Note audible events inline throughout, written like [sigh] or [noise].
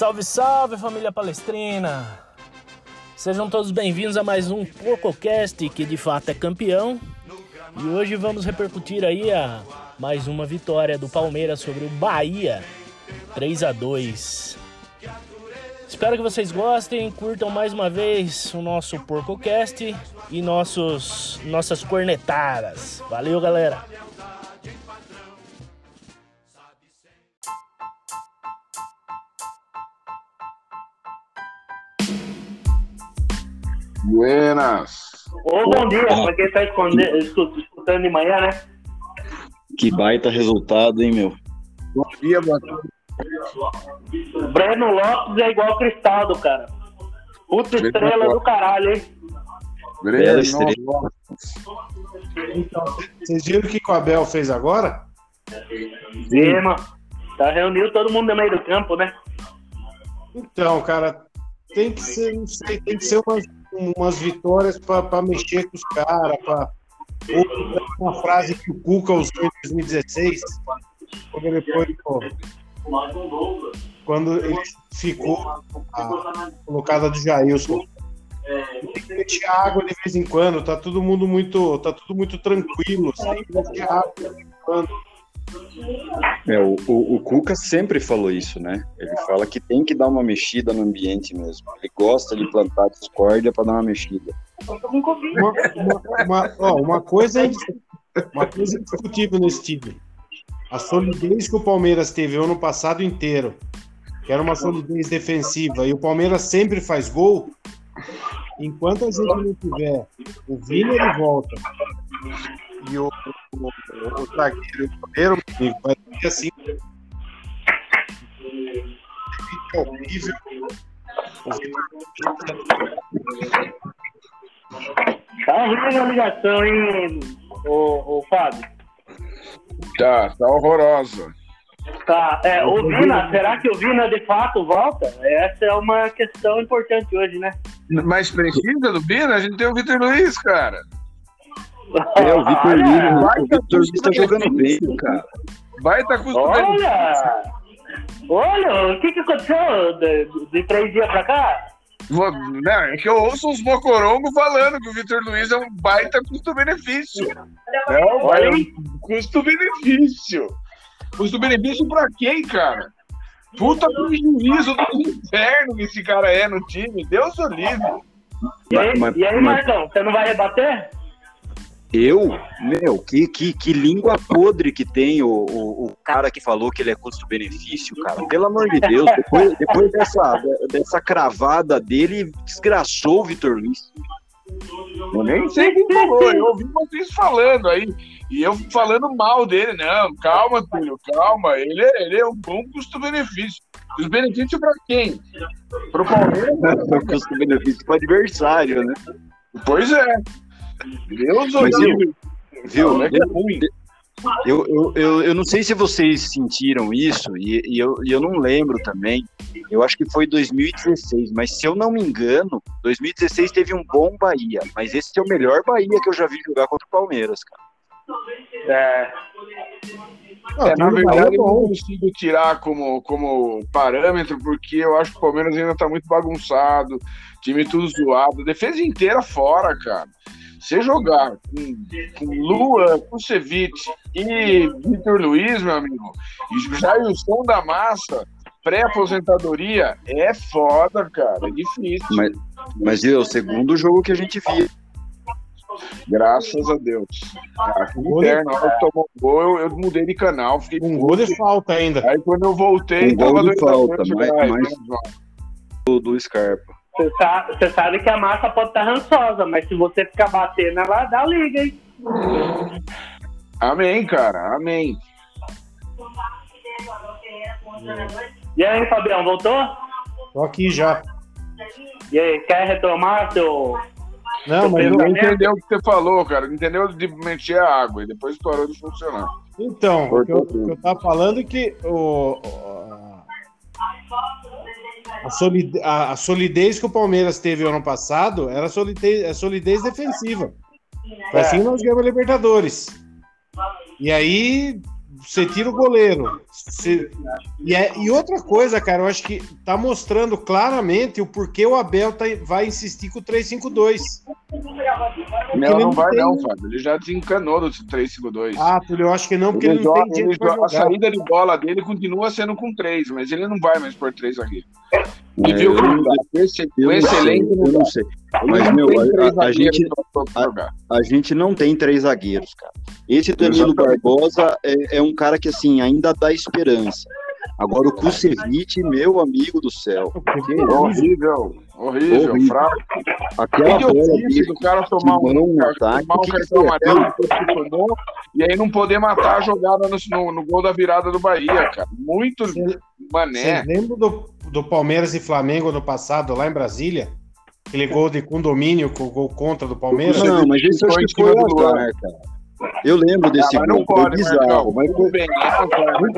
Salve, salve família palestrina! Sejam todos bem-vindos a mais um PorcoCast que de fato é campeão. E hoje vamos repercutir aí a mais uma vitória do Palmeiras sobre o Bahia, 3 a 2. Espero que vocês gostem, curtam mais uma vez o nosso PorcoCast e nossos nossas cornetadas. Valeu, galera! Buenas. Ô, bom dia, pra quem tá escutando de manhã, né? Que baita resultado, hein, meu? Bom dia, boa tarde. Breno Lopes é igual Cristaldo, cara. Puta Breno estrela Lopes. do caralho, hein? Breno, Bela estrela. Então, vocês viram o que o Abel fez agora? Zema. Tá reuniu todo mundo no meio do campo, né? Então, cara, tem que ser, não sei, tem que ser umas, umas vitórias para mexer com os caras, para uma frase que o Cuca usou em 2016, quando ele foi, pô, quando ele ficou a colocada do Jailson. Tem que mexer água de vez em quando, tá todo mundo muito, tá tudo muito tranquilo, assim, de vez em quando. É, o, o, o Cuca sempre falou isso, né? Ele fala que tem que dar uma mexida no ambiente mesmo. Ele gosta de plantar discórdia para dar uma mexida. uma, uma, uma- ó, uma coisa é uma coisa indiscutível nesse time. A solidez que o Palmeiras teve o ano passado inteiro, que era uma solidez defensiva, e o Palmeiras sempre faz gol. Enquanto a gente não tiver o Vini, ele volta. E o, o, o, o zagueiro e o goleiro, amigo, vai ser assim. É horrível. O Tá ruim a ligação, hein, ô, ô Fábio? Tá, tá horrorosa. Tá, é, o Vina, será que o Vina de fato volta? Essa é uma questão importante hoje, né? Mas precisa do Bina? A gente tem o Vitor Luiz, cara. É, o Vitor Luiz, o Vitor Luiz tá jogando bem, cara. Vai tá custando. Olha! Olha, o que, que aconteceu de, de três dias pra cá? Não, é que eu ouço uns mocorongos falando que o Vitor Luiz é um baita custo-benefício. É um é um custo-benefício. Custo-benefício pra quem, cara? Puta prejuízo do inferno que esse cara é no time. Deus o livre. E aí, Mas- e aí mas- Marcão, você não vai rebater? Eu, meu, que, que, que língua podre que tem o, o, o cara que falou que ele é custo-benefício, cara. Pelo amor de Deus, depois, depois dessa, dessa cravada dele, desgraçou o Vitor Luiz. Eu nem sei quem falou, eu ouvi vocês falando aí. E eu falando mal dele, não, calma, filho, calma. Ele é, ele é um bom custo-benefício. Os benefícios pra quem? Pro Palmeiras? [laughs] custo-benefício pro adversário, né? Pois é. Deus Mas livre. Viu? É que é ruim. Eu, eu, eu, eu não sei se vocês sentiram isso, e, e eu, e eu não lembro também. Eu acho que foi 2016, mas se eu não me engano, 2016 teve um bom Bahia, mas esse é o melhor Bahia que eu já vi jogar contra o Palmeiras, cara. É, Não, É, na verdade, bem, eu não consigo tirar como, como parâmetro, porque eu acho que o Palmeiras ainda tá muito bagunçado, time tudo zoado, defesa inteira fora, cara. Você jogar com, com Lua, Kusevich e Vitor Luiz, meu amigo, e Jailson da Massa, pré-aposentadoria, é foda, cara, é difícil. Mas, mas é o segundo jogo que a gente viu. Graças a Deus. Ah, que Gol de- inferno, na hora que tomou gol, eu, eu mudei de canal, fiquei Um gol de falta ainda. Aí quando eu voltei, Um gol tava de dois a falta, mas- ai, mas-. Do, do Scarpa. Você, sa- você sabe que a massa pode estar rançosa, mas se você ficar batendo, ela dá liga, hein? Amém, cara, amém. E aí, Fabião, voltou? Tô aqui já. E aí, quer retomar seu. Não, mas Eu não, Não entendeu o que você falou, cara. Não entendeu de mexer a água e depois parou de funcionar. Então, o que, eu, o que eu tava falando é que o, o- a, solide- a- a solidez que o Palmeiras teve ano passado era solidez, é solidez defensiva. Foi É. assim nós ganhamos a Libertadores. E aí você tira o goleiro. Você- e, é- e outra coisa, cara, eu acho que tá mostrando claramente o porquê o Abel tá- vai insistir com o 3-5-2. Não, ele não não vai tem- não, Fábio. Ele já desencanou do 3-5-2. Ah, Túlio, eu acho que não, porque Ele ele não joga- tem ele joga- a saída de bola dele continua sendo com três, mas ele não vai mais por três zagueiros. E É, viu não não esse sei, eu não sei. ele Mas, não meu, a- a, a gente, jogar. a gente não tem três zagueiros, cara. Esse Danilo. Barbosa é, é um cara que, assim, ainda dá esperança. Agora, o Kusevich, meu amigo do céu. Que Horrível, horrível, Horrível. fraco. Aquela Que bola dele do cara tomar um, car- ataque, tomar um que que cartão amarelo que tomou, e aí não poder matar a jogada no, no- no gol da virada do Bahia, cara. Muito mané. Vocês lembram do, do Palmeiras e Flamengo no passado, lá em Brasília? Aquele gol de condomínio, com o gol contra do Palmeiras? Não, mas acho Foi que foi azar, cara. Eu lembro desse Ah, mas gol, não foi bizarro, mas foi, bem, é azar, mas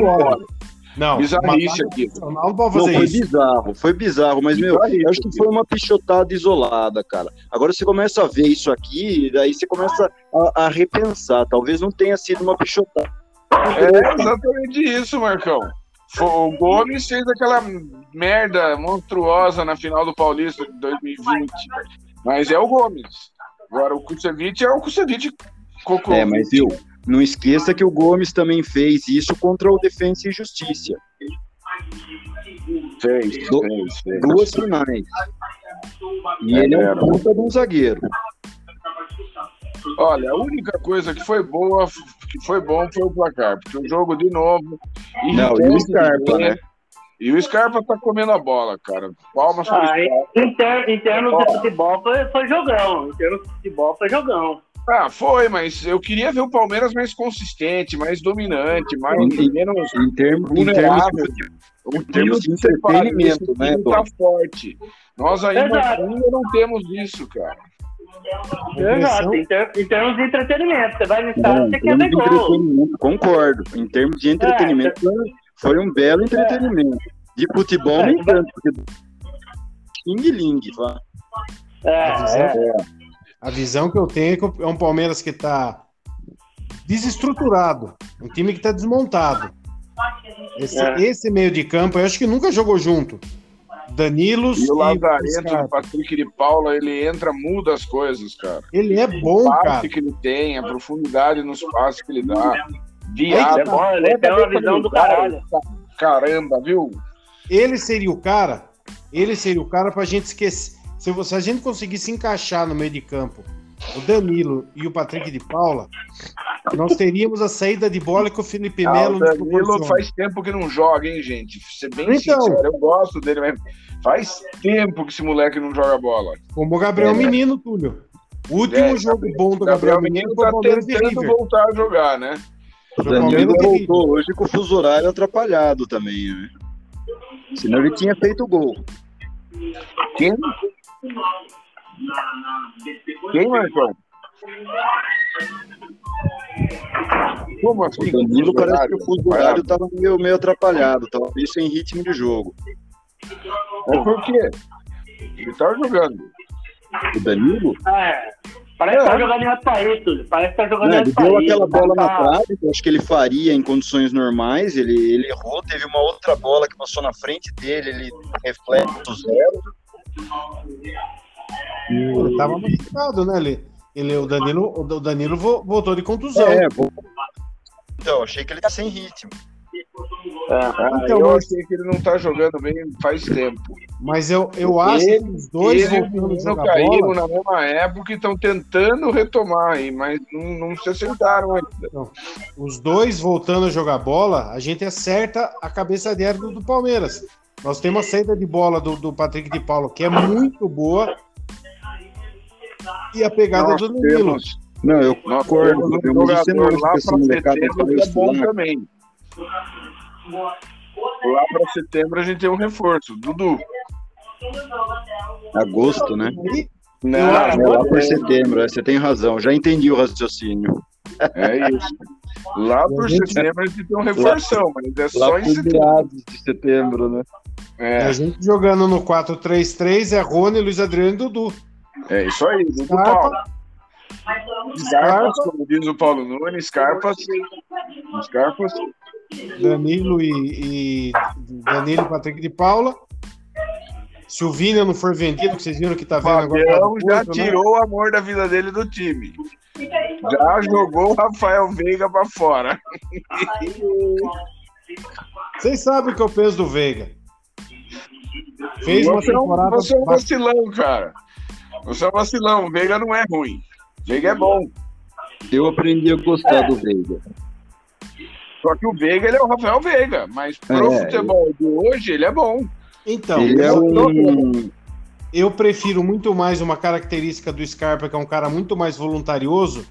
não Bizarrice aqui. Não, não pode não, fazer foi isso. bizarro, foi bizarro, mas, meu, Bizarrice eu acho que foi uma pichotada isolada, cara. Agora você começa a ver isso aqui, daí você começa a, a repensar. Talvez não tenha sido uma pichotada. É exatamente isso, Marcão. O Gomes fez aquela merda monstruosa na final do Paulista de 2020. Mas é o Gomes. Agora o Kusevich é o Kusevich cocô. É, mas viu, não esqueça que o Gomes também fez isso contra o Defensa e Justiça. Fez, Do- fez, fez. Duas finais. E É, ele é um puta de um zagueiro. Olha, a única coisa que foi boa, que foi bom foi o placar, porque o jogo de novo. Não, e o Scarpa, né? E o Scarpa tá comendo a bola, cara. Palmas pro Ah, Scarpa. em, ter- em termos de futebol, foi, foi jogão. Em termos de futebol, foi jogão. Ah, foi, mas eu queria ver o Palmeiras mais consistente, mais dominante, mais Em- menos Em, termos em termos Em termos de entretenimento, né, tá forte. Nós ainda, ainda não temos isso, cara. Exato. Em, ter- em termos de entretenimento, você vai no estádio, você quer ver termos de gol. entretenimento, concordo. Em termos de entretenimento, foi- foi um belo entretenimento. De futebol, É, nem tanto, porque Xing Ling, vá. É, é. A visão que eu tenho é que é um Palmeiras que tá desestruturado. Um time que tá desmontado. Esse, É. esse meio de campo, eu acho que nunca jogou junto. Danilos E o Lazarento, o Patrick de Paula, ele entra, muda as coisas, cara. Ele é bom, o cara. que ele tem, a profundidade nos passes que ele dá. Ele Viado. é bom, ele tem uma visão do caralho. Caramba, viu? Ele seria o cara. Ele seria o cara pra gente esquecer. Se, você- se a gente conseguisse encaixar no meio de campo o Danilo e o Patrick de Paula, nós teríamos a saída de bola que o Felipe Ah, Melo o nos Danilo faz tempo que não joga, hein, gente? Ser bem Então. sincero, eu gosto dele, mas faz tempo que esse moleque não joga bola. Como o Gabriel É. Menino, Túlio. O último É, jogo bom do O Gabriel, Gabriel Menino Menino foi o tá tentando River. voltar a jogar, né? O o Danilo voltou hoje com o fuso horário atrapalhado também, né? Senão ele tinha feito gol. Quem? Quem, Marcão? Como assim? O Danilo parece que o fuso estava meio, meio atrapalhado, talvez sem ritmo de jogo. Mas por quê? Ele tá jogando. O Danilo? É. Parece que tá jogando em outro país. Parece que tá jogando Né, em ele deu aquela bola na Tá- trave, que eu acho que ele faria em condições normais. Ele, ele errou, teve uma outra bola que passou na frente dele, ele reflexo zero. Ele tava machucado, né? Ele, ele, o Danilo, o Danilo vo- voltou de contusão. É. Então, achei que ele tá sem ritmo. Ah, Então, eu mas- achei que ele não tá jogando bem faz tempo. Mas eu, eu acho Ele- que os dois ele o voltando a menino jogar caíram bola. na mesma época e estão tentando retomar aí, mas não, não se acertaram ainda. Os dois voltando a jogar bola, a gente acerta a cabeça de do Palmeiras. Nós temos a saída de bola do, do Patrick de Paulo, que é muito boa. E a pegada Nós do Danilo. temos, Não, eu nós concordo. temos um Eu sei jogador lá para setembro é bom também. Lá para setembro a gente tem um reforço, Dudu. Agosto, né? E Não, É lá por setembro, é, você tem razão. Já entendi o raciocínio. é isso. Lá por setembro a gente tem um reforção, mas é só em setembro. de setembro, né? É, a gente jogando no 4-3-3 é Rony, Luiz Adriano e Dudu. é isso aí, Dudu. Paulo. Scarpas, como diz o Paulo Nunes, Scarpas Scarpas. Danilo e, e Danilo e Patrick de Paula. Se o Vina não for vendido, que vocês viram que tá vendo agora. tá Fabião no já né? tirou o amor da vida dele do time. Já jogou o Rafael Veiga pra fora. Vocês sabem o que eu penso do Veiga. Fez uma Você é um- temporada. Você é um vacilão, cara. Você é um vacilão. O Veiga não é ruim. O Veiga é bom. Eu aprendi a gostar do Veiga. Só que o Veiga ele é o Rafael Veiga. Mas pro É, futebol de hoje, ele é bom. Então, Ele é um. eu prefiro muito mais uma característica do Scarpa, que é um cara muito mais voluntarioso.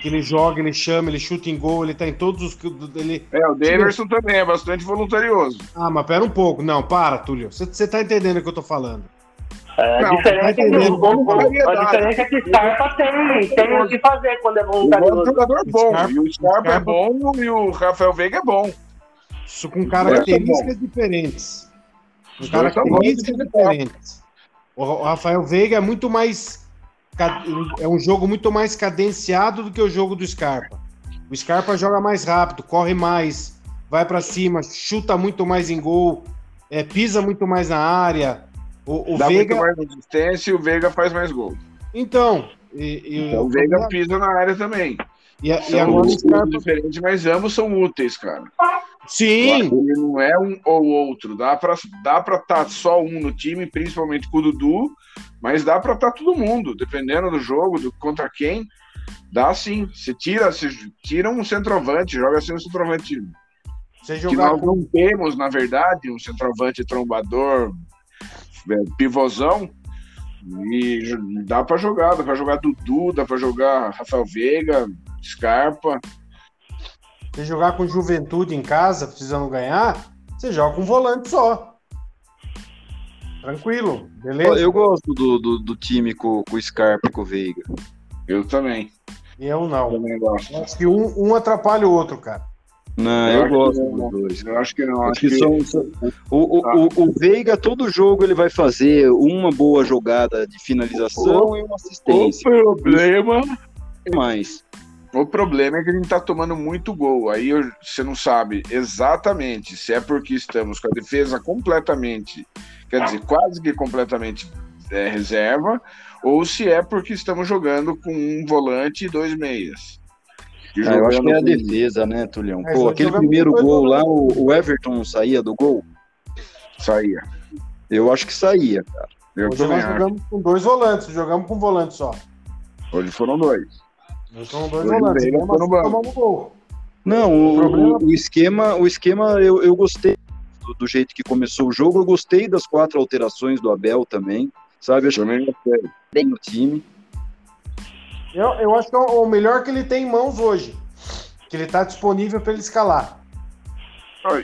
Que ele joga, ele chama, ele chuta em gol, ele tá em todos os. Ele... É, o Daverson também é bastante voluntarioso. Ah, mas pera um pouco. Não, para, Túlio. Você tá entendendo o que eu tô falando. É, Não, a diferença é que o- o- Variedade. a diferença é que Scarpa tem, tem o que fazer quando é O Gomes é um voluntarioso. jogador bom. Scarpa- e o Scarpa, é Scarpa- bom e o Rafael Veiga é bom. Isso com características diferentes. Com Os dois são características diferentes. O o Rafael Veiga é muito mais. É um jogo muito mais cadenciado do que o jogo do Scarpa. O Scarpa joga mais rápido, corre mais, vai pra cima, chuta muito mais em gol, é, pisa muito mais na área. O, o Dá Veiga. muito mais resistência e o Veiga faz mais gol. Então. E, e- Então, o Veiga pisa na área também. e, e São agora o Scarpa. diferentes, mas ambos são úteis, cara. Sim! Ele não é um ou outro. Dá pra dá para estar só um no time, principalmente com o Dudu, mas dá pra estar todo mundo, dependendo do jogo, do contra quem. Dá sim. Se tira, se tira um centroavante, joga assim um centroavante. Você Que nós com não temos, na verdade, um centroavante trombador, é, pivôzão. E dá pra jogar, dá pra jogar Dudu, dá pra jogar Rafael Veiga, Scarpa. Você jogar com juventude em casa, precisando ganhar, você joga com um volante só. Tranquilo, beleza? Eu gosto do, do, do time com, com o Scarpa e com o Veiga. Eu também. Eu não. Também gosto. Eu Acho que um, um atrapalha o outro, cara. Não, Eu eu, acho gosto que não. dos dois. Eu acho que não. Acho Acho que que são, são- o, o, o, o Veiga, todo jogo, ele vai fazer uma boa jogada de finalização e uma o assistência. problema mais. O problema é que a gente tá tomando muito gol. Aí eu- você não sabe exatamente se é porque estamos com a defesa completamente, quer dizer, quase que completamente é, reserva, ou se é porque estamos jogando com um volante e dois meias. E Ah, eu acho que é a defesa, né, Tulião? É, Pô, aquele primeiro dois gol lá, o, o Everton não saía do gol? Saía. Eu acho que saía, cara. Eu Hoje nós acho. jogamos com dois volantes, jogamos com um volante só. Hoje foram dois. Dois Hoje o volantes. Veiga Mesmo ficou no assim, banco. tomamos gol. Não, o, o- o esquema, o esquema eu, eu gostei do, do jeito que começou o jogo, eu gostei das quatro alterações do Abel também, sabe? Acho que bem no time. Eu, eu acho que é o melhor que ele tem em mãos hoje. Que ele tá disponível para ele escalar.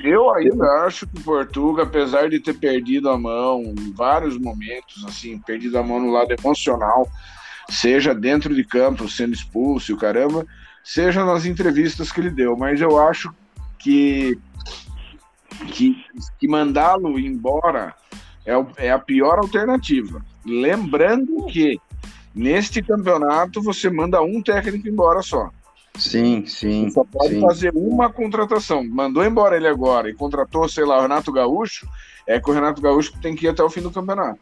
Eu ainda acho que o Portuga, apesar de ter perdido a mão em vários momentos, assim, perdido a mão no lado emocional, seja dentro de campo, sendo expulso e o caramba, seja nas entrevistas que ele deu, mas eu acho que que, que mandá-lo embora é, o- é a pior alternativa. Lembrando que neste campeonato você manda um técnico embora só. Sim, sim. Só pode sim. fazer uma contratação. Mandou embora ele agora e contratou, sei lá, o Renato Gaúcho, é que o Renato Gaúcho tem que ir até o fim do campeonato.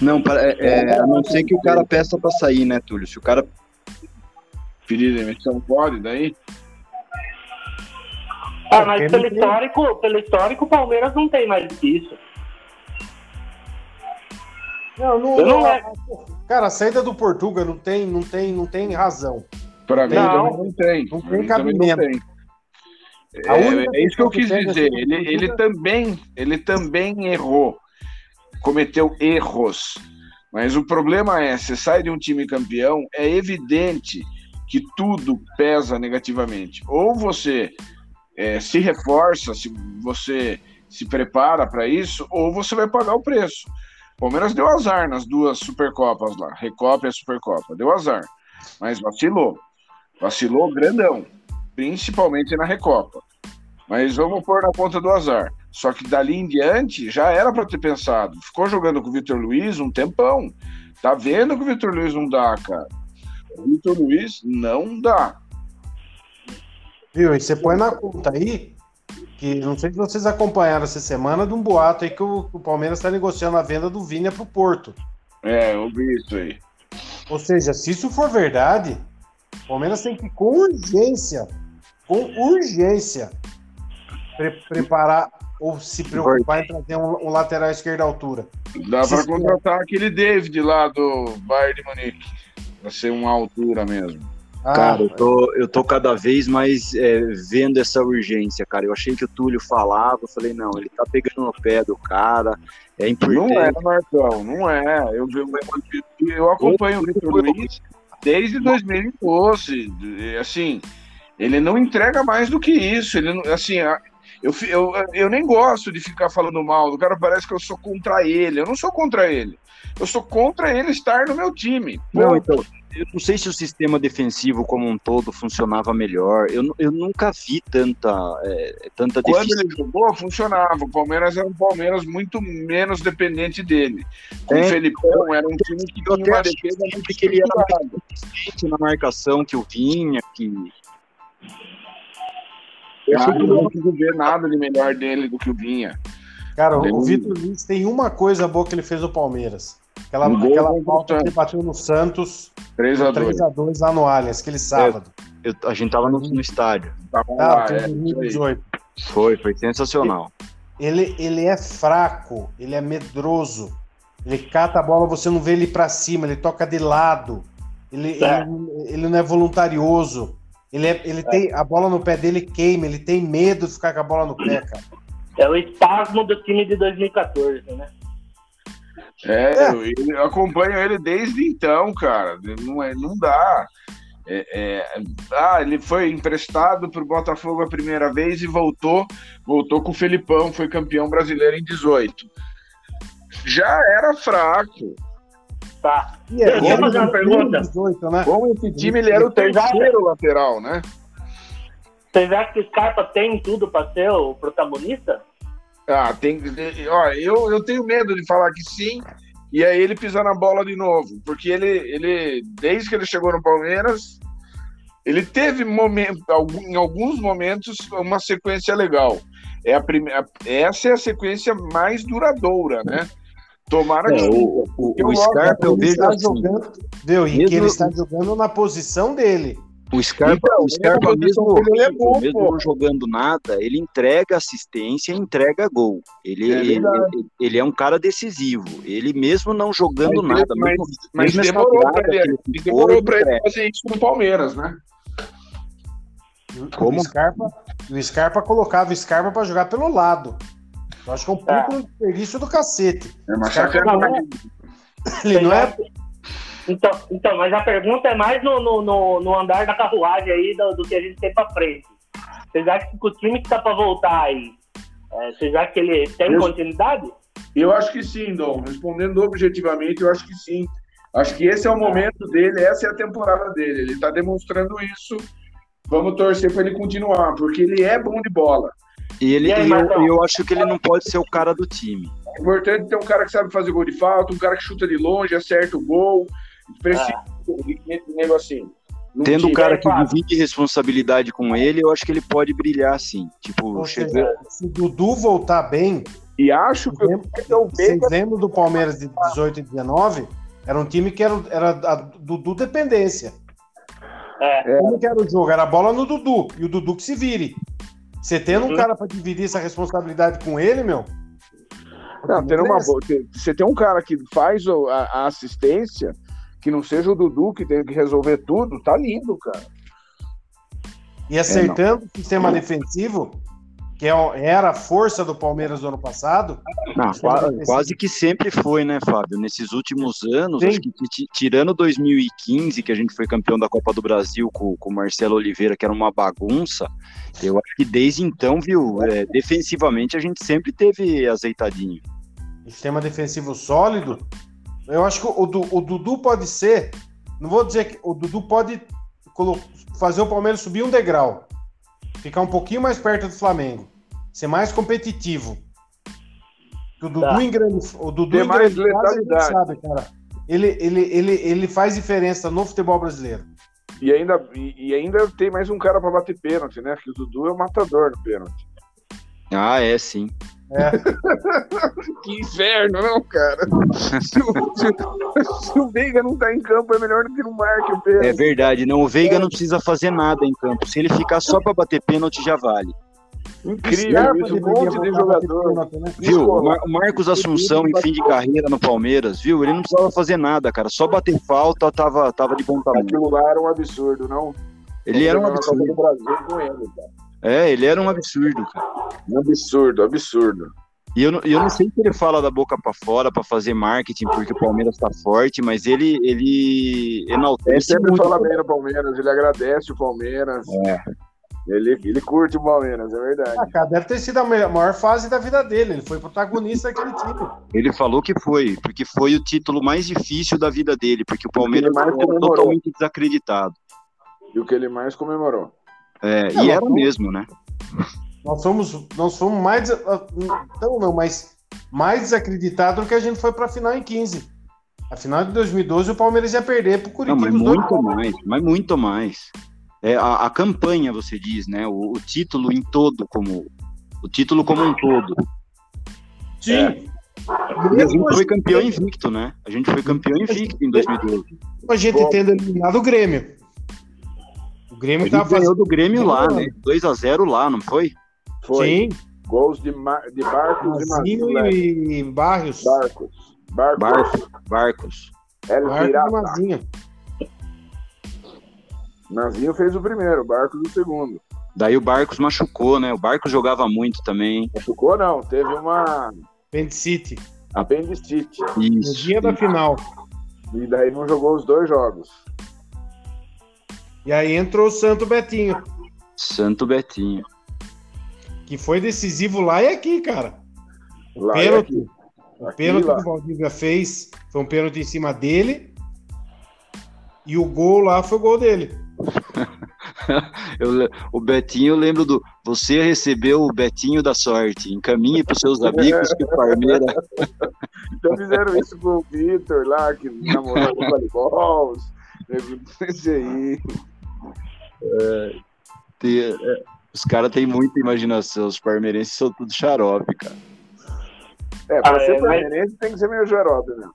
Não, para- é, é, a não ser que o cara peça pra sair, né, Túlio? Se o cara. Pedir demissão pode, daí? Ah, mas pelo histórico, pelo histórico, o Palmeiras não tem mais que isso. Não, não, Eu não não- Cara, a saída do Portuga não tem, não tem, não tem razão. Para mim Não, não tem. não tem cabimento. É, é isso que eu quis dizer. Ele, ele também, ele também errou, cometeu erros. Mas o problema é, você sai de um time campeão, é evidente que tudo pesa negativamente. Ou você é, se reforça, se você se prepara para isso, ou você vai pagar o preço. O Palmeiras deu azar nas duas Supercopas lá, Recopa e a Supercopa, deu azar, mas vacilou. Vacilou grandão, principalmente na Recopa. Mas vamos pôr na conta do azar. Só que dali em diante já era para ter pensado. Ficou jogando com o Vitor Luiz um tempão. Tá vendo que o Vitor Luiz não dá, cara. O Vitor Luiz não dá. Viu? E você põe na conta aí que não sei se vocês acompanharam essa semana de um boato aí que o, o Palmeiras está negociando a venda do Vinha para o Porto. É, eu vi isso aí. Ou seja, se isso for verdade, o Palmeiras tem que, com urgência, com urgência, pre preparar ou se preocupar em trazer um, um lateral esquerdo à altura. Dá para contratar aquele David lá do Bayern de Munique, para ser uma altura mesmo. Ah, cara, eu tô, eu tô cada vez mais é, vendo essa urgência, cara. Eu achei que o Túlio falava, eu falei, não, ele tá pegando no pé do cara, é importante. Não é, Marcão, não é. Eu, eu, eu acompanho o Vitor Luiz desde 2012. Assim, ele não entrega mais do que isso. Ele, assim, eu, eu, eu nem gosto de ficar falando mal do cara, parece que eu sou contra ele. Eu não sou contra ele. Eu sou contra ele estar no meu time. Não, então, eu não sei se o sistema defensivo como um todo funcionava melhor. Eu, eu nunca vi tanta, é, tanta Quando ele jogou, funcionava. O Palmeiras era um Palmeiras muito menos dependente dele. Com é, o Felipão, era um time que tinha uma defesa muito que ele era na marcação que o Vinha, que. Eu ah, não consigo ver nada de melhor dele do que o Vinha. Cara, o Vitor Luiz tem uma coisa boa que ele fez no Palmeiras. Aquela, um aquela falta que ele bateu no Santos. 3x2 lá no Allianz, aquele sábado. Eu, a gente tava no, no estádio. Tava tá, lá, é, 2018. Foi, foi sensacional. Ele, ele é fraco, ele é medroso. Ele cata a bola, você não vê ele para cima, ele toca de lado. Ele, é. ele, ele, não é voluntarioso. Ele, é, ele é. tem a bola no pé dele queima, ele tem medo de ficar com a bola no pé, cara. É o espasmo do time de 2014, né? É, é. Eu, eu, acompanho ele desde então, cara. Não, é, não dá. É, é, ah, ele foi emprestado para o Botafogo a primeira vez e voltou, voltou com o Felipão, foi campeão brasileiro em 18. Já era fraco. Tá. E é, vou fazer uma pergunta. 18, né? Bom, esse time ele era o terceiro lateral, né? Vocês acham que o Scarpa tem tudo para ser o protagonista? Ah, tem. Ó, eu, eu tenho medo de falar que sim, e aí ele pisar na bola de novo. Porque ele, ele desde que ele chegou no Palmeiras, ele teve momento, em alguns momentos uma sequência legal. É a primeira, essa é a sequência mais duradoura, né? Tomara é, que. O, o, o Scarpa eu vejo assim, jogando, viu, e que ele está jogando na posição dele. O Scarpa, então, o Scarpa mesmo, é bom, mesmo não jogando nada, ele entrega assistência e entrega gol. Ele é, ele, ele, é um cara decisivo. Ele mesmo não jogando mas, nada. Mas, mas demorou para ele, demorou pra ele fazer isso no Palmeiras, né? Como? O Scarpa, o Scarpa colocava o Scarpa para jogar pelo lado. Eu acho que é um pouco um desperdício do cacete. É, mas Scarpa não é, [laughs] ele não é então, então, mas a pergunta é mais no, no, no andar da carruagem aí do, do, que a gente tem para frente. Vocês acham que o time que tá para voltar aí, é, vocês acham que ele tem eu, continuidade? Eu acho que sim, Dom. Respondendo objetivamente, eu acho que sim. Acho que esse é o momento dele, essa é a temporada dele. Ele está demonstrando isso. Vamos torcer para ele continuar, porque ele é bom de bola. E ele, e aí, eu, eu, acho que ele não pode ser o cara do time. É importante ter um cara que sabe fazer gol de falta, um cara que chuta de longe, acerta o gol, Precisa é. de negocinho. Tendo um cara que divide responsabilidade com ele, eu acho que ele pode brilhar sim. Tipo, chega... se o Dudu voltar bem. E acho que lembro, eu Vocês lembram do Palmeiras de 18 e 19? Era um time que era, era a Dudu dependência. É. Como que era o jogo? Era a bola no Dudu. E o Dudu que se vire. Você tendo uhum. um cara para dividir essa responsabilidade com ele, meu. Não, tendo uma boa. Você tem um cara que faz a, a assistência que não seja o Dudu que tem que resolver tudo, tá lindo, cara. E acertando é, o sistema defensivo, que era a força do Palmeiras do ano passado. Não, quase, quase, que sempre foi, né, Fábio? Nesses últimos anos, acho que tirando 2015, que a gente foi campeão da Copa do Brasil com o Marcelo Oliveira, que era uma bagunça, eu acho que desde então, viu, é, defensivamente a gente sempre teve azeitadinho. Sistema defensivo sólido, eu acho que o, o Dudu pode ser. Não vou dizer que o Dudu pode fazer o Palmeiras subir um degrau, ficar um pouquinho mais perto do Flamengo, ser mais competitivo. O Dudu tá. em grande, o Dudu Tem em mais grande letalidade. Sabe, cara. Ele, ele, ele, ele faz diferença no futebol brasileiro. E ainda, e, e ainda tem mais um cara pra bater pênalti, né? Porque o Dudu é o matador do pênalti. Ah, é sim. [laughs] Que inferno, não, cara? se, o, se- se o Veiga não tá em campo, é melhor que não marque o É pênalti. verdade. Não, o Veiga não precisa fazer nada em campo. Se ele ficar só pra bater pênalti, já vale. Incrível isso, um monte de jogador. Né? Viu? Isso, O, Mar- o Marcos Assunção, em fim de carreira no Palmeiras, viu? Ele não precisava fazer nada, cara. Só bater falta, tava, tava de bom tamanho. Aquilo lá era um absurdo, não? Ele era um absurdo. do Brasil com ele, cara. É, ele era um absurdo, cara. Um absurdo, absurdo. E eu, não- eu não sei se ele fala da boca pra fora pra fazer marketing porque o Palmeiras tá forte, mas ele, ele Ele enaltece sempre muito. fala bem no Palmeiras, ele agradece o Palmeiras. É. Ele, ele curte o Palmeiras, é verdade. Ah, cara, deve ter sido a maior fase da vida dele. Ele foi protagonista daquele time. Ele falou que foi, porque foi o título mais difícil da vida dele, porque o Palmeiras comemorou. totalmente desacreditado. E o que ele mais comemorou. É, Não, e era não- mesmo, né? Nós fomos, nós fomos mais. ah, Não, não, mas mais desacreditado do que a gente foi pra final em 15. A final de 2012 o Palmeiras ia perder pro Não, Curitiba. mas os dois muito mais, mas muito mais. É, a, a campanha, você diz, né? O, o título em todo, como o título como um todo. Sim. E a gente a foi campeão invicto, né? A gente foi campeão invicto em 2012. a gente tendo eliminado o Grêmio. Grêmio tava ganhou fazendo. do Grêmio lá, né? 2x0 lá, não foi? Foi. Sim, Gols de, Mar... de Barcos e Mazinho Mazinho. e Barrios. Barcos. Barcos. Barcos. Barcos. El Barcos e. Mazinho. Mazinho fez o primeiro, Barcos o segundo. Daí o Barcos machucou, né? O Barcos jogava muito também. Machucou não, teve uma Bend City. apendicite. No Isso. dia da final. E daí não jogou os dois jogos. E aí entrou o Santo Betinho, Santo Betinho. que foi decisivo lá e aqui, cara. O Lá e pênalti, aqui. o Aqui pênalti e lá. que o Valdívia fez foi um pênalti em cima dele. E o gol lá foi o gol dele. [laughs] Eu o Betinho, eu lembro do. Você recebeu o Betinho da sorte. Encaminhe para os seus amigos que o Parmeira. Então [laughs] fizeram isso com o Vitor lá, que namorou com o voleibol. Esse aí. É, Os caras têm muita imaginação. Os parmeirenses são tudo xarope, cara. É, pra Ah, ser é, mas- palmeirense tem que ser meio xarope, né?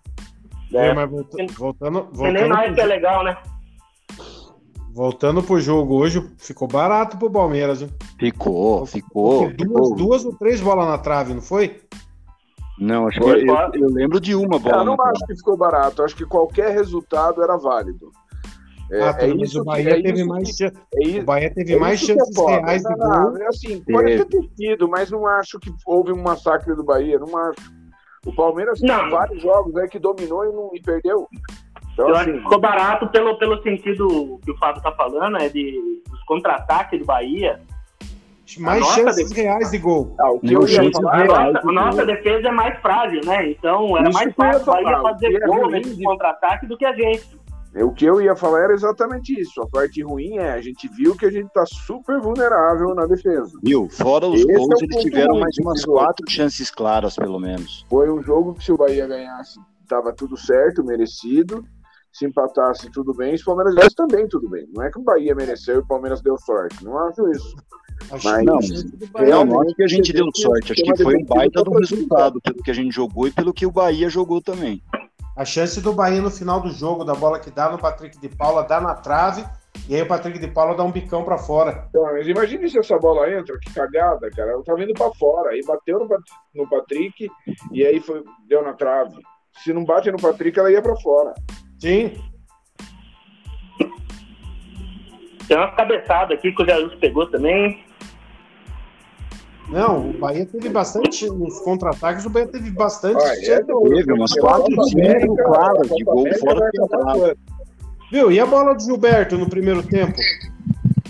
É, mas volta- voltando, Que nem voltando, nós que é legal, né? voltando pro jogo hoje, ficou barato pro Palmeiras. Viu? Ficou, ficou. Porque duas, ficou. duas ou três bolas na trave, não foi? Não, acho que Foi. eu, eu lembro de uma bola. Eu não acho que ficou barato. Acho que qualquer resultado era válido. É, ah, é isso o que- Bahia é teve isso mais que- é o isso- Bahia teve é mais que é chances reais de Não, gol. não, assim, pode Teve. ter tido, mas não acho que houve um massacre do Bahia. Não acho. O Palmeiras Não. tem vários jogos aí que dominou e, não, e perdeu. Então, Eu acho que assim, ficou barato pelo, pelo sentido que o Fábio tá falando, é de dos contra-ataques do Bahia. Mais nossa chances de- reais de gol. ah, o que eu ia gente, falar. A nossa, de a nossa gol. defesa é mais frágil, né? Então era Isso mais que fácil o Bahia o fazer que é gol nesse contra-ataque do que a gente. O que eu ia falar era exatamente isso. A parte ruim é a gente viu que a gente tá super vulnerável na defesa. Viu? Fora os Esse é gols, o eles tiveram mais umas quatro chances claras, pelo menos. Foi um jogo que se o Bahia ganhasse, tava tudo certo, merecido. Se empatasse, tudo bem. Se o Palmeiras ganhasse, também tudo bem. Não é que o Bahia mereceu e o Palmeiras deu sorte. Não acho isso. A Mas- Não, Eu Bahia- não acho que a gente deu sorte. Acho que foi um baita do resultado, pelo que a gente jogou e pelo que o Bahia jogou também. A chance do Bahia no final do jogo, da bola que dá no Patrick de Paula, dá na trave, e aí o Patrick de Paula dá um bicão pra fora. Então, mas imagine se essa bola entra, que cagada, cara. Ela tá vindo pra fora. Aí bateu no, no Patrick e aí foi, deu na trave. Se não bate no Patrick, ela ia pra fora. Sim. Tem umas cabeçadas aqui que o Jesus pegou também. Não, o Bahia teve bastante nos contra-ataques, o Bahia teve bastante. Olha, é. Teve umas quatro, cinco a de gol fora quando? Viu? E a bola do Gilberto no primeiro tempo?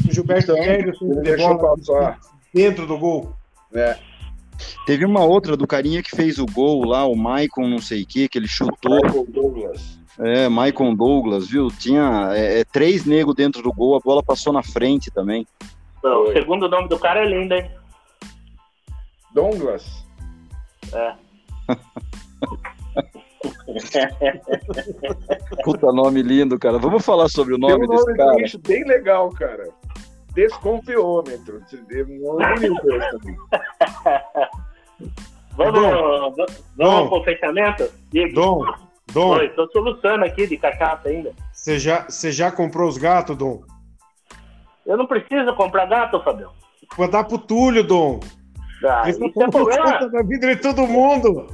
O Gilberto Então, perde o de bola passar. dentro do gol. É. Teve uma outra do carinha que fez o gol lá, o Maicon não sei o que, que ele chutou. Michael Douglas. É, Maicon Douglas, viu? Tinha é, é, três negros dentro do gol, a bola passou na frente também. Não, o segundo nome do cara é lindo, hein? Douglas. [laughs] Puta nome lindo, cara. Vamos falar sobre o nome um desse nome cara. bicho bem legal, cara. Desconfiômetro. É um esse também. Vamos, [laughs] vamos Dom. fechamento? Diga. Dom, Dom, Oi, tô soluçando aqui de cachaça ainda. você já, você já comprou os gatos, Dom? Eu não preciso comprar gato, Fabião. Vou dar pro Túlio, Dom. Ah, tá isso é problema. da vida de todo mundo.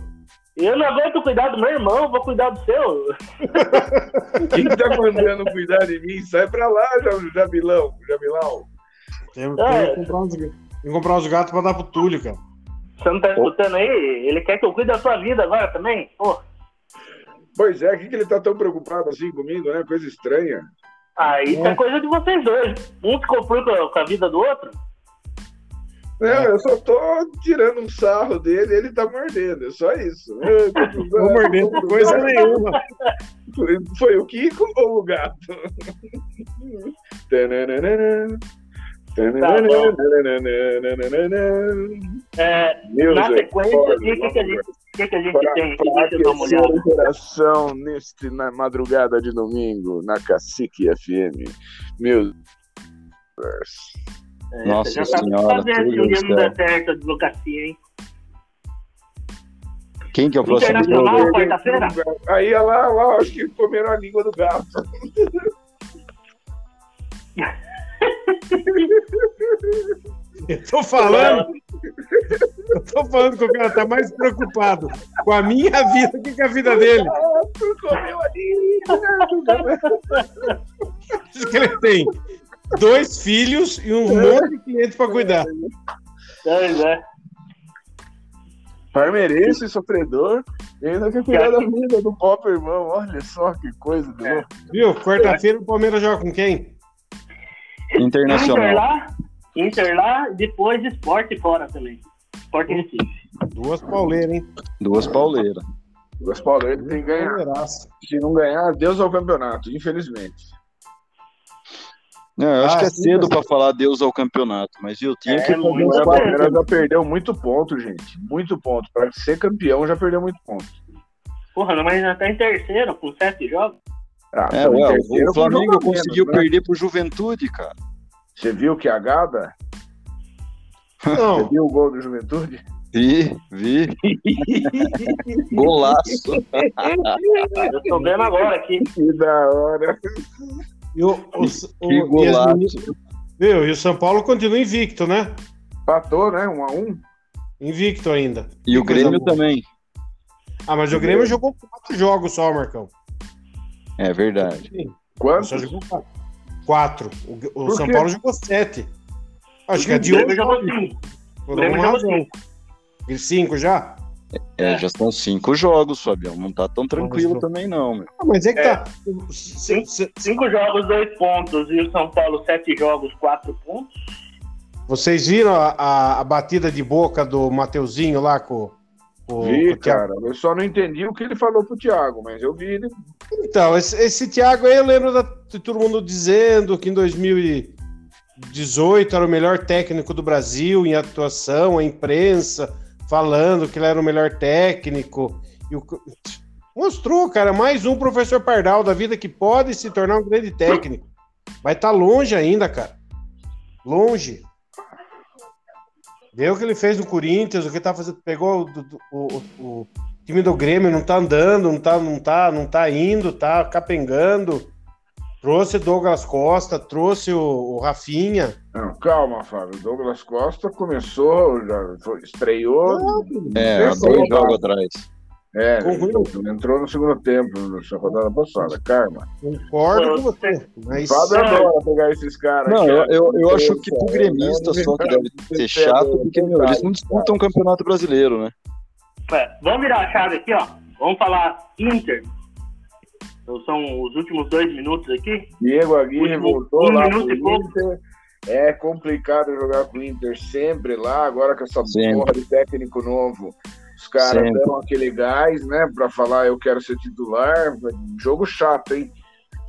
Eu não aguento cuidar do meu irmão, vou cuidar do seu. [laughs] Quem tá mandando cuidar de mim? Sai pra lá, Ja- Jabilão. Jabilão. Tem, É. tem que comprar uns, tem que comprar uns gatos pra dar pro Túlio, cara. Você não tá escutando aí? Ele quer que eu cuide da sua vida agora também? Pô. Pois é, o que, que ele tá tão preocupado assim comigo, né? Coisa estranha. Aí isso é coisa de vocês dois. Um se comprou com a vida do outro. Não, É. eu só tô tirando um sarro dele ele tá mordendo, é só isso. [laughs] Vou morder coisa nenhuma. Foi, o Kiko ou o gato? É, Meus na sequência, o que, que, que a gente, que, que a gente Para, tem? uma aquecer o coração neste, na madrugada de domingo, na Cacique FM. Meu Deus. É, Nossa já o que senhora, fazer se Túlio um dia do não der céu. certo a advocacia, hein? Quem que é o próximo Internacional. jogo? quarta-feira? Aí lá, lá, acho que comeram a língua do gato. [laughs] Eu tô falando. Eu tô falando que o cara tá mais preocupado com a minha vida do que com a vida dele. Comeu a língua. Que ele tem dois filhos e um monte de clientes pra cuidar. Pois é. Parmeirense, sofredor, e ainda quer cuidar da vida do pop, irmão. Olha só que coisa de louco. Viu? Quarta-feira o Palmeiras joga com quem? Inter Internacional. lá, Inter lá, depois esporte fora também. Esporte Recife. Duas pauleiras, hein? Duas pauleiras. Gaspar ele tem que ganhar. Se não ganhar, Deus ao campeonato, infelizmente. Não, eu acho Ah, que é sim, cedo mas- pra falar Deus ao campeonato, mas viu, tinha É, que O Palmeiras já perdeu muito ponto, gente. Muito ponto. Para ser campeão, já perdeu muito ponto. Porra, não, mas já tá em terceiro, com sete jogos. Ah, É, em ué, o Flamengo menos, conseguiu né? perder pro Juventude, cara. Você viu que a Gada? Você Não, viu o gol do Juventude? Vi, vi. [laughs] Golaço. Eu tô vendo agora aqui. Que da hora. E o, o, o, Que e as golaço. viu? E o São Paulo continua invicto, né? Empatou, né? Um a um. Invicto ainda. E o Grêmio boa. também. Ah, mas o Grêmio jogou quatro jogos só, Marcão. É verdade. Quantos? Só jogou quatro. Quatro. O, o São quê? Paulo jogou sete. Acho que é de O Grêmio hoje. jogou cinco. Por Grêmio alguma jogou razão. E cinco já? É, É. já são cinco jogos, Fabião. Não tá tão tranquilo Vamos também, não, meu. Ah, mas é que É. tá. Se- Cinco jogos, dois pontos. E o São Paulo, sete jogos, quatro pontos. Vocês viram a, a- a batida de boca do Mateuzinho lá com, com, Vi, com o Thiago? cara. Eu só não entendi o que ele falou pro Thiago, mas eu vi ele. Então, esse, esse Thiago aí eu lembro da- de todo mundo dizendo que em 2018 era o melhor técnico do Brasil em atuação, a imprensa falando que ele era o melhor técnico. E o, mostrou, cara, mais um professor Pardal da vida que pode se tornar um grande técnico. Vai estar longe ainda, cara. Longe. Vê o que ele fez no Corinthians, o que tá fazendo. Pegou o, o- o time do Grêmio, não tá andando, não tá, não tá, não tá indo, tá capengando. Trouxe Douglas Costa, trouxe o, o Rafinha. Não, calma, Fábio. Douglas Costa começou, já foi- estreou. É, há dois tá? jogos atrás. É, entrou no segundo tempo, na rodada passada. Karma. Concordo com você. Mas Fábio adora pegar esses caras. Não, aqui, eu, eu, eu acho que pro é, gremista é, só que deve ser é, chato, porque, meu, eles não é, disputam o campeonato brasileiro, né? É, vamos virar a chave aqui, ó. Vamos falar Inter. Então, são os últimos dois minutos aqui. Diego Aguirre Último- voltou um lá minuto pro e pouco. Inter. É complicado jogar com o Inter sempre lá, agora com essa Sempre. porra de técnico novo. Os caras dão aquele gás, né, pra falar eu quero ser titular. Jogo chato, hein?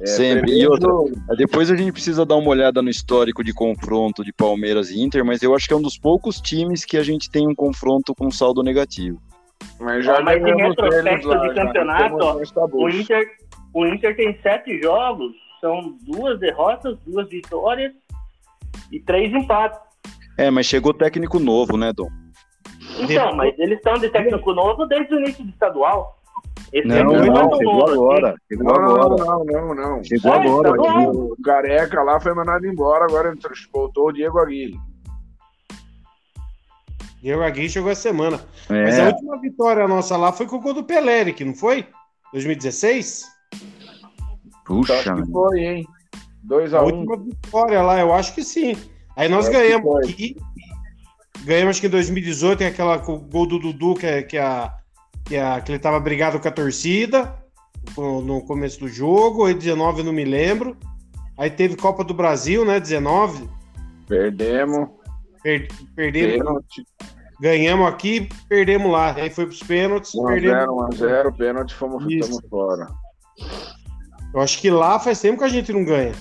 É, Sempre. primeiro E outra, Depois a gente precisa dar uma olhada no histórico de confronto de Palmeiras e Inter, mas eu acho que é um dos poucos times que a gente tem um confronto com saldo negativo. Mas já Mas em retrospecto lá, de campeonato, ó, O. Inter, o Inter tem sete jogos, são duas derrotas, duas vitórias e três empates. É, mas chegou técnico novo, né, Dom? Então, mas eles estão de técnico novo desde o início do estadual. Esse Não, não, não, chegou novo, agora. Chegou Não, não, agora. não, não, não. Chegou É, agora. tá. O careca lá foi mandado embora, agora voltou o Diego Aguirre. Diego Aguirre chegou essa semana. Mas a É, última vitória nossa lá foi com o gol do Peleric, não foi? 2016? Puxa, Acho que mano. foi, hein? 2 A a 1 última vitória lá, eu acho que sim. Aí nós Acho ganhamos aqui. Ganhamos acho que em 2018, tem aquela com o gol do Dudu, que, é, que, a, que, a, que ele tava brigado com a torcida no, começo do jogo. Aí 19 eu não me lembro. Aí teve Copa do Brasil, né? 19. Perdemos. Per, perdemos, Pênalti. ganhamos aqui, perdemos lá. Aí foi pros pênaltis, 1x0, perdemos. 1x0, pênalti, fomos ficamos fora. Eu acho que lá faz tempo que a gente não ganha.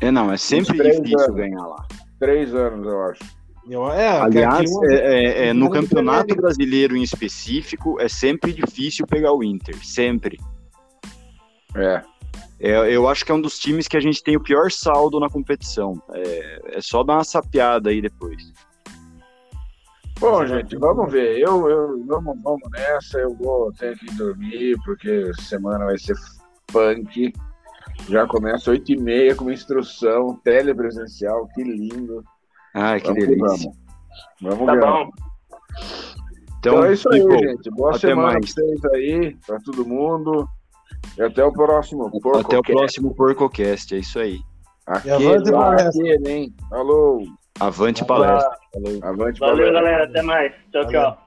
É, não, é sempre difícil anos. ganhar lá. Três anos, eu acho. Eu, é, Aliás, uma- é, é, é, no campeonato brasileiro em específico, é sempre difícil pegar o Inter. Sempre. É. É, eu acho que é um dos times que a gente tem o pior saldo na competição. É, é só dar uma sapeada aí depois. Bom, gente, vamos ver. Eu, eu, vamos, vamos nessa. Eu vou ter que dormir, porque semana vai ser punk. Já começa 8h30 com uma instrução telepresencial. Que lindo. Ai, que Vamos delícia. vamos. Vamos Tá ver. bom. Então, é isso aí, gente. Boa até semana mais. pra vocês aí, pra todo mundo. E até o próximo. Até o Porcocast. próximo Porcocast, é isso aí. E avante Aquele, lá, palestra. aquele, hein? Falou. Avante palestra. Falou. Avante Valeu, palestra. galera. Até mais. Tchau, Valeu. tchau.